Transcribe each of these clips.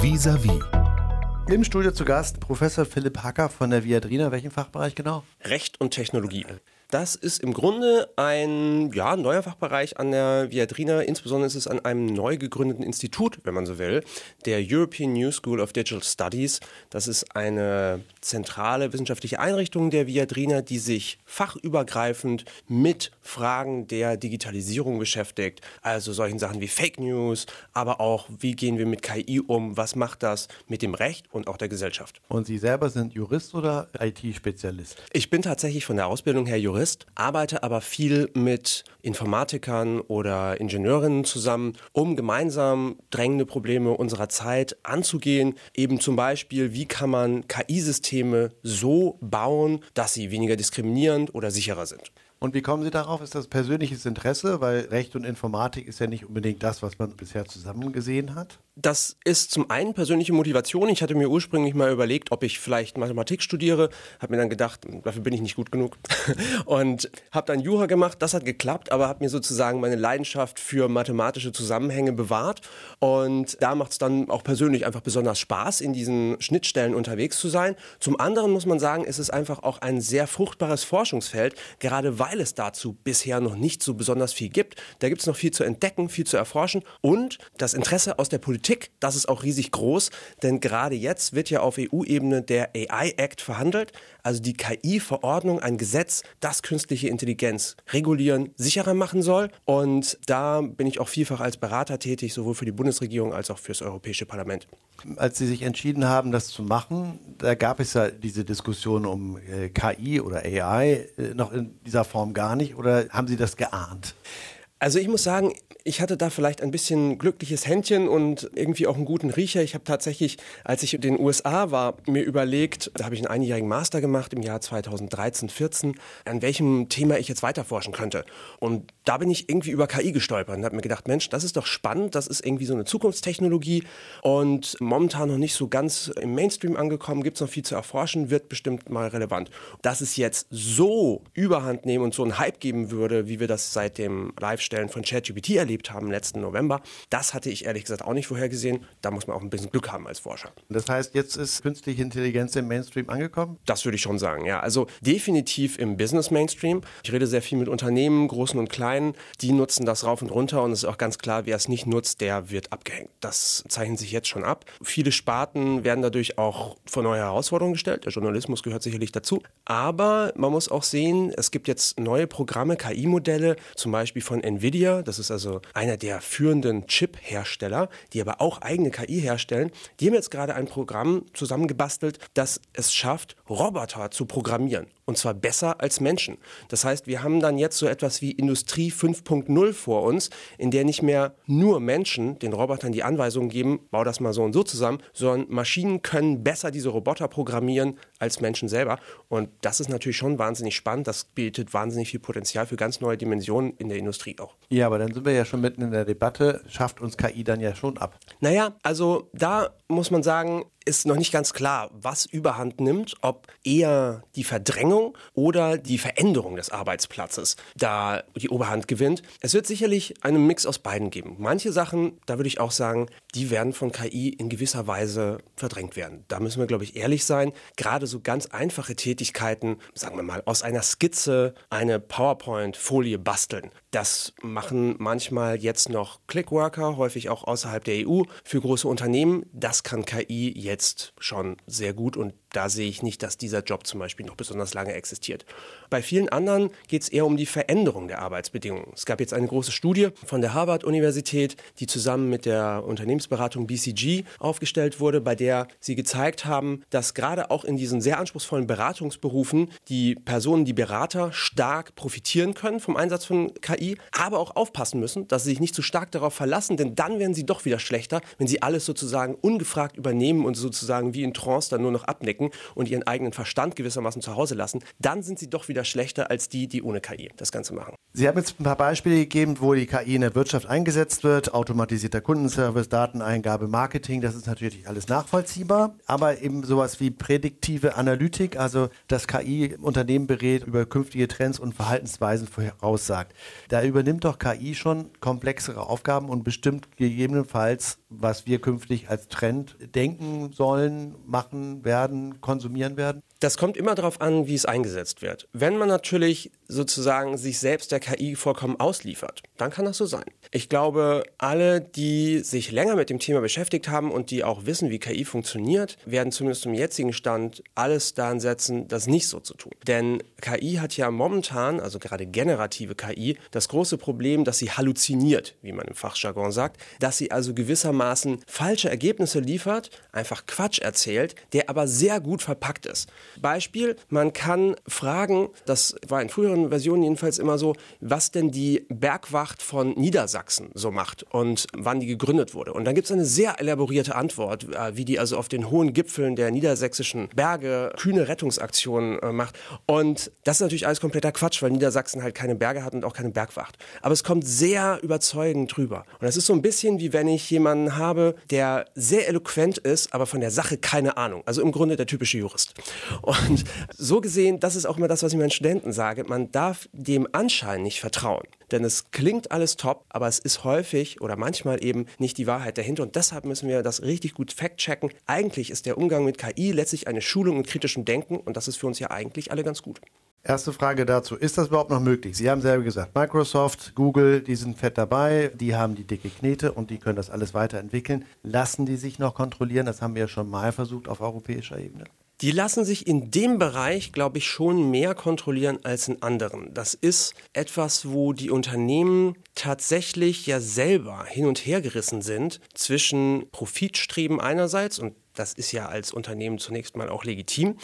Vis-à-vis. Im Studio zu Gast Professor Philipp Hacker von der Viadrina. Welchen Fachbereich genau? Recht und Technologie. Das ist im Grunde ein ja, neuer Fachbereich an der Viadrina. Insbesondere ist es an einem neu gegründeten Institut, wenn man so will, der European New School of Digital Studies. Das ist eine zentrale wissenschaftliche Einrichtung der Viadrina, die sich fachübergreifend mit Fragen der Digitalisierung beschäftigt. Also solchen Sachen wie Fake News, aber auch, wie gehen wir mit KI um, was macht das mit dem Recht und auch der Gesellschaft. Und Sie selber sind Jurist oder IT-Spezialist? Ich bin tatsächlich von der Ausbildung her Jurist. Jurist, arbeite aber viel mit Informatikern oder Ingenieurinnen zusammen, um gemeinsam drängende Probleme unserer Zeit anzugehen. Eben zum Beispiel, wie kann man KI-Systeme so bauen, dass sie weniger diskriminierend oder sicherer sind. Und wie kommen Sie darauf? Ist das persönliches Interesse? Weil Recht und Informatik ist ja nicht unbedingt das, was man bisher zusammen gesehen hat. Das ist zum einen persönliche Motivation. Ich hatte mir ursprünglich mal überlegt, ob ich vielleicht Mathematik studiere. Habe mir dann gedacht, dafür bin ich nicht gut genug. Und habe dann Jura gemacht. Das hat geklappt, aber habe mir sozusagen meine Leidenschaft für mathematische Zusammenhänge bewahrt. Und da macht es dann auch persönlich einfach besonders Spaß, in diesen Schnittstellen unterwegs zu sein. Zum anderen muss man sagen, ist es einfach auch ein sehr fruchtbares Forschungsfeld, gerade weil es dazu bisher noch nicht so besonders viel gibt. Da gibt es noch viel zu entdecken, viel zu erforschen. Und das Interesse aus der Politik Politik, das ist auch riesig groß, denn gerade jetzt wird ja auf EU-Ebene der AI Act verhandelt, also die KI-Verordnung, ein Gesetz, das künstliche Intelligenz regulieren, sicherer machen soll. Und da bin ich auch vielfach als Berater tätig, sowohl für die Bundesregierung als auch für das Europäische Parlament. Als Sie sich entschieden haben, das zu machen, da gab es ja diese Diskussion um äh, KI oder AI äh, noch in dieser Form gar nicht oder haben Sie das geahnt? Also ich muss sagen, ich hatte da vielleicht ein bisschen glückliches Händchen und irgendwie auch einen guten Riecher. Ich habe tatsächlich, als ich in den USA war, mir überlegt, da habe ich einen einjährigen Master gemacht im Jahr 2013, 14, an welchem Thema ich jetzt weiterforschen könnte. Und da bin ich irgendwie über KI gestolpert und habe mir gedacht, Mensch, das ist doch spannend, das ist irgendwie so eine Zukunftstechnologie und momentan noch nicht so ganz im Mainstream angekommen, gibt es noch viel zu erforschen, wird bestimmt mal relevant. Dass es jetzt so überhand nehmen und so einen Hype geben würde, wie wir das seit dem Live-Stellen von ChatGPT erlebt haben letzten November, das hatte ich ehrlich gesagt auch nicht vorhergesehen. Da muss man auch ein bisschen Glück haben als Forscher. Das heißt, jetzt ist künstliche Intelligenz im Mainstream angekommen? Das würde ich schon sagen, ja. Also definitiv im Business Mainstream. Ich rede sehr viel mit Unternehmen, großen und kleinen Kleinen, die nutzen das rauf und runter und es ist auch ganz klar, wer es nicht nutzt, der wird abgehängt. Das zeichnet sich jetzt schon ab. Viele Sparten werden dadurch auch vor neue Herausforderungen gestellt. Der Journalismus gehört sicherlich dazu. Aber man muss auch sehen, es gibt jetzt neue Programme, KI-Modelle, zum Beispiel von Nvidia. Das ist also einer der führenden Chip-Hersteller, die aber auch eigene KI herstellen. Die haben jetzt gerade ein Programm zusammengebastelt, das es schafft, Roboter zu programmieren. Und zwar besser als Menschen. Das heißt, wir haben dann jetzt so etwas wie Industrie 5.0 vor uns, in der nicht mehr nur Menschen den Robotern die Anweisungen geben, bau das mal so und so zusammen, sondern Maschinen können besser diese Roboter programmieren als Menschen selber. Und das ist natürlich schon wahnsinnig spannend. Das bietet wahnsinnig viel Potenzial für ganz neue Dimensionen in der Industrie auch. Ja, aber dann sind wir ja schon mitten in der Debatte. Schafft uns KI dann ja schon ab? Naja, also da muss man sagen, ist noch nicht ganz klar, was überhand nimmt, ob eher die Verdrängung oder die Veränderung des Arbeitsplatzes da die Oberhand gewinnt. Es wird sicherlich einen Mix aus beiden geben. Manche Sachen, da würde ich auch sagen, die werden von KI in gewisser Weise verdrängt werden. Da müssen wir, glaube ich, ehrlich sein. Gerade so ganz einfache Tätigkeiten, sagen wir mal, aus einer Skizze eine PowerPoint-Folie basteln. Das machen manchmal jetzt noch Clickworker, häufig auch außerhalb der EU für große Unternehmen. Das kann KI jetzt schon sehr gut und da sehe ich nicht, dass dieser Job zum Beispiel noch besonders lange existiert. Bei vielen anderen geht es eher um die Veränderung der Arbeitsbedingungen. Es gab jetzt eine große Studie von der Harvard-Universität, die zusammen mit der Unternehmensberatung BCG aufgestellt wurde, bei der sie gezeigt haben, dass gerade auch in diesen sehr anspruchsvollen Beratungsberufen die Personen, die Berater, stark profitieren können vom Einsatz von KI, aber auch aufpassen müssen, dass sie sich nicht zu stark darauf verlassen, denn dann werden sie doch wieder schlechter, wenn sie alles sozusagen ungefragt übernehmen und sozusagen wie in Trance dann nur noch abnecken stecken und ihren eigenen Verstand gewissermaßen zu Hause lassen, dann sind sie doch wieder schlechter als die, die ohne KI das Ganze machen. Sie haben jetzt ein paar Beispiele gegeben, wo die KI in der Wirtschaft eingesetzt wird. Automatisierter Kundenservice, Dateneingabe, Marketing, das ist natürlich alles nachvollziehbar. Aber eben sowas wie prädiktive Analytik, also dass KI Unternehmen berät, über künftige Trends und Verhaltensweisen voraussagt. Da übernimmt doch KI schon komplexere Aufgaben und bestimmt gegebenenfalls was wir künftig als Trend denken sollen, machen werden, konsumieren werden? Das kommt immer darauf an, wie es eingesetzt wird. Wenn man natürlich sozusagen sich selbst der KI vollkommen ausliefert, dann kann das so sein. Ich glaube, alle, die sich länger mit dem Thema beschäftigt haben und die auch wissen, wie KI funktioniert, werden zumindest zum jetzigen Stand alles daran setzen, das nicht so zu tun. Denn KI hat ja momentan, also gerade generative KI, das große Problem, dass sie halluziniert, wie man im Fachjargon sagt, dass sie also gewissermaßen falsche Ergebnisse liefert, einfach Quatsch erzählt, der aber sehr gut verpackt ist. Beispiel, man kann fragen, das war in früheren Versionen jedenfalls immer so, was denn die Bergwacht von Niedersachsen so macht und wann die gegründet wurde. Und dann gibt es eine sehr elaborierte Antwort, äh, wie die also auf den hohen Gipfeln der niedersächsischen Berge kühne Rettungsaktionen äh, macht. Und das ist natürlich alles kompletter Quatsch, weil Niedersachsen halt keine Berge hat und auch keine Bergwacht. Aber es kommt sehr überzeugend drüber. Und das ist so ein bisschen wie wenn ich jemanden habe, der sehr eloquent ist, aber von der Sache keine Ahnung. Also im Grunde der typische Jurist. Und so gesehen, das ist auch immer das, was ich meinen Studenten sage, man darf dem Anschein nicht vertrauen. Denn es klingt alles top, aber es ist häufig oder manchmal eben nicht die Wahrheit dahinter. Und deshalb müssen wir das richtig gut fact-checken. Eigentlich ist der Umgang mit KI letztlich eine Schulung in kritischem Denken und das ist für uns ja eigentlich alle ganz gut. Erste Frage dazu, ist das überhaupt noch möglich? Sie haben selber gesagt, Microsoft, Google, die sind fett dabei, die haben die dicke Knete und die können das alles weiterentwickeln. Lassen die sich noch kontrollieren? Das haben wir ja schon mal versucht auf europäischer Ebene. Die lassen sich in dem Bereich, glaube ich, schon mehr kontrollieren als in anderen. Das ist etwas, wo die Unternehmen tatsächlich ja selber hin und her gerissen sind zwischen Profitstreben einerseits, und das ist ja als Unternehmen zunächst mal auch legitim,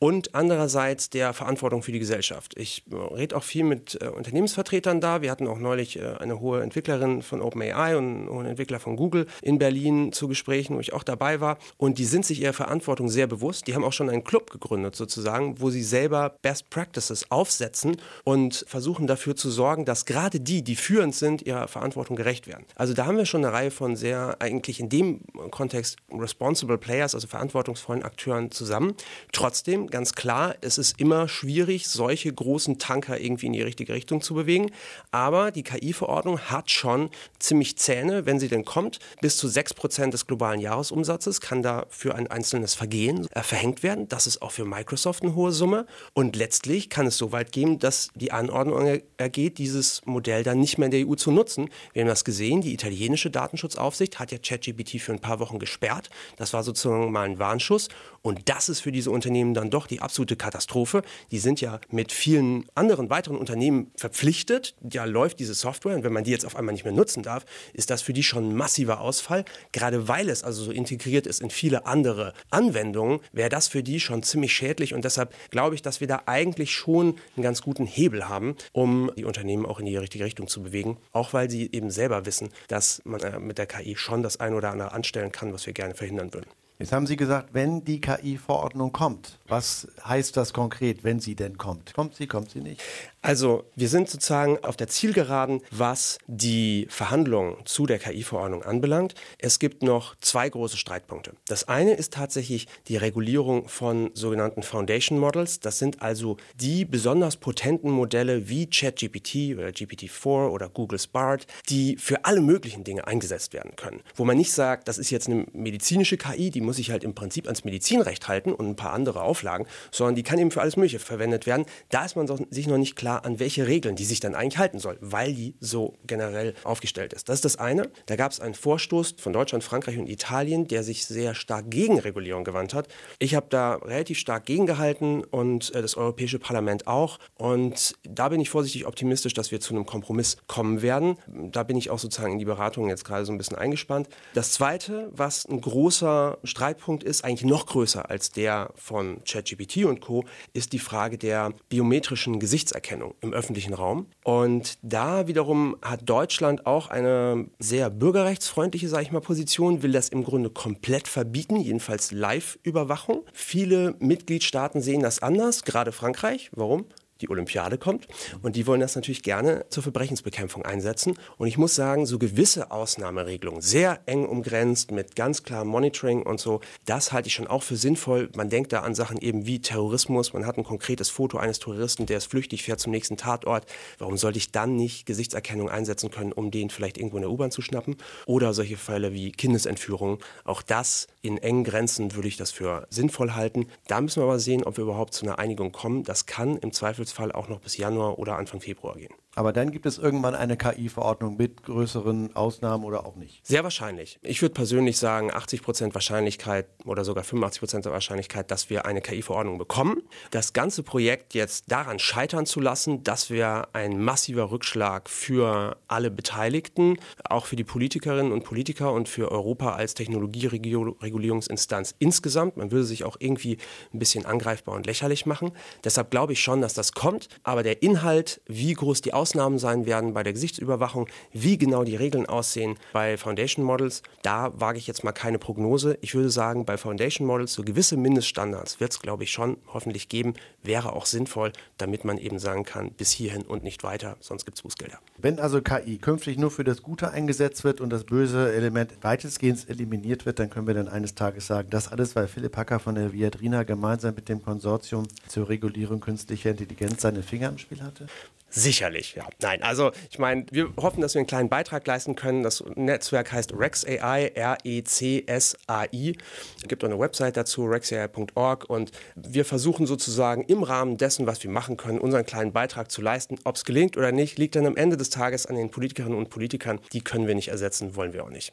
und andererseits der Verantwortung für die Gesellschaft. Ich äh, rede auch viel mit äh, Unternehmensvertretern da. Wir hatten auch neulich äh, eine hohe Entwicklerin von OpenAI und einen Entwickler von Google in Berlin zu Gesprächen, wo ich auch dabei war. Und die sind sich ihrer Verantwortung sehr bewusst. Die haben auch schon einen Club gegründet sozusagen, wo sie selber Best Practices aufsetzen und versuchen dafür zu sorgen, dass gerade die, die führend sind, ihrer Verantwortung gerecht werden. Also da haben wir schon eine Reihe von sehr eigentlich in dem Kontext responsible Players, also verantwortungsvollen Akteuren zusammen. Trotzdem ganz klar, es ist immer schwierig, solche großen Tanker irgendwie in die richtige Richtung zu bewegen. Aber die KI-Verordnung hat schon ziemlich Zähne, wenn sie denn kommt. Bis zu 6% des globalen Jahresumsatzes kann da für ein einzelnes Vergehen äh, verhängt werden. Das ist auch für Microsoft eine hohe Summe. Und letztlich kann es so weit gehen, dass die Anordnung ergeht, dieses Modell dann nicht mehr in der EU zu nutzen. Wir haben das gesehen, die italienische Datenschutzaufsicht hat ja ChatGPT für ein paar Wochen gesperrt. Das war sozusagen mal ein Warnschuss. Und das ist für diese Unternehmen dann doch die absolute Katastrophe. Die sind ja mit vielen anderen weiteren Unternehmen verpflichtet. Ja, läuft diese Software und wenn man die jetzt auf einmal nicht mehr nutzen darf, ist das für die schon ein massiver Ausfall. Gerade weil es also so integriert ist in viele andere Anwendungen, wäre das für die schon ziemlich schädlich. Und deshalb glaube ich, dass wir da eigentlich schon einen ganz guten Hebel haben, um die Unternehmen auch in die richtige Richtung zu bewegen. Auch weil sie eben selber wissen, dass man äh, mit der KI schon das eine oder andere anstellen kann, was wir gerne verhindern würden. Jetzt haben Sie gesagt, wenn die KI-Verordnung kommt, was heißt das konkret, wenn sie denn kommt? Kommt sie, kommt sie nicht? Also wir sind sozusagen auf der Zielgeraden, was die Verhandlungen zu der KI-Verordnung anbelangt. Es gibt noch zwei große Streitpunkte. Das eine ist tatsächlich die Regulierung von sogenannten Foundation Models. Das sind also die besonders potenten Modelle wie ChatGPT oder GPT-4 oder Google Bard, die für alle möglichen Dinge eingesetzt werden können. Wo man nicht sagt, das ist jetzt eine medizinische KI, die muss sich halt im Prinzip ans Medizinrecht halten und ein paar andere Auflagen, sondern die kann eben für alles Mögliche verwendet werden. Da ist man sich noch nicht klar, an welche Regeln die sich dann eigentlich halten soll, weil die so generell aufgestellt ist. Das ist das eine. Da gab es einen Vorstoß von Deutschland, Frankreich und Italien, der sich sehr stark gegen Regulierung gewandt hat. Ich habe da relativ stark gegengehalten und äh, das Europäische Parlament auch. Und da bin ich vorsichtig optimistisch, dass wir zu einem Kompromiss kommen werden. Da bin ich auch sozusagen in die Beratungen jetzt gerade so ein bisschen eingespannt. Das zweite, was ein großer Streit Streitpunkt ist, eigentlich noch größer als der von ChatGPT und Co., ist die Frage der biometrischen Gesichtserkennung im öffentlichen Raum. Und da wiederum hat Deutschland auch eine sehr bürgerrechtsfreundliche, sage ich mal, Position, will das im Grunde komplett verbieten, jedenfalls Live-Überwachung. Viele Mitgliedstaaten sehen das anders, gerade Frankreich. Warum? Die Olympiade kommt. Und die wollen das natürlich gerne zur Verbrechensbekämpfung einsetzen. Und ich muss sagen, so gewisse Ausnahmeregelungen, sehr eng umgrenzt, mit ganz klarem Monitoring und so, das halte ich schon auch für sinnvoll. Man denkt da an Sachen eben wie Terrorismus. Man hat ein konkretes Foto eines Touristen, der ist flüchtig, fährt zum nächsten Tatort. Warum sollte ich dann nicht Gesichtserkennung einsetzen können, um den vielleicht irgendwo in der U-Bahn zu schnappen? Oder solche Fälle wie Kindesentführung. Auch das in engen Grenzen würde ich das für sinnvoll halten. Da müssen wir aber sehen, ob wir überhaupt zu einer Einigung kommen. Das kann im Zweifelsfall auch noch bis Januar oder Anfang Februar gehen. Aber dann gibt es irgendwann eine KI-Verordnung mit größeren Ausnahmen oder auch nicht? Sehr wahrscheinlich. Ich würde persönlich sagen, 80 Prozent Wahrscheinlichkeit oder sogar 85 Prozent der Wahrscheinlichkeit, dass wir eine KI-Verordnung bekommen. Das ganze Projekt jetzt daran scheitern zu lassen, das wäre ein massiver Rückschlag für alle Beteiligten, auch für die Politikerinnen und Politiker und für Europa als Technologieregulierungsinstanz insgesamt. Man würde sich auch irgendwie ein bisschen angreifbar und lächerlich machen. Deshalb glaube ich schon, dass das kommt. Aber der Inhalt, wie groß die Ausnahmen sein werden bei der Gesichtsüberwachung, wie genau die Regeln aussehen bei Foundation Models, da wage ich jetzt mal keine Prognose. Ich würde sagen, bei Foundation Models so gewisse Mindeststandards wird es, glaube ich, schon hoffentlich geben, wäre auch sinnvoll, damit man eben sagen kann, bis hierhin und nicht weiter, sonst gibt es Bußgelder. Wenn also KI künftig nur für das Gute eingesetzt wird und das böse Element weitestgehend eliminiert wird, dann können wir dann eines Tages sagen, das alles, weil Philipp Hacker von der Viadrina gemeinsam mit dem Konsortium zur Regulierung künstlicher Intelligenz seine Finger im Spiel hatte? Sicherlich, ja. Nein, also ich meine, wir hoffen, dass wir einen kleinen Beitrag leisten können. Das Netzwerk heißt RexAI, R-E-C-S-A-I. Es gibt auch eine Website dazu, rexai.org. Und wir versuchen sozusagen im Rahmen dessen, was wir machen können, unseren kleinen Beitrag zu leisten. Ob es gelingt oder nicht, liegt dann am Ende des Tages an den Politikerinnen und Politikern. Die können wir nicht ersetzen, wollen wir auch nicht.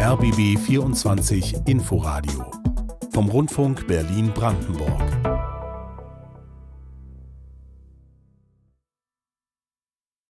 RBB 24 Inforadio vom Rundfunk Berlin-Brandenburg.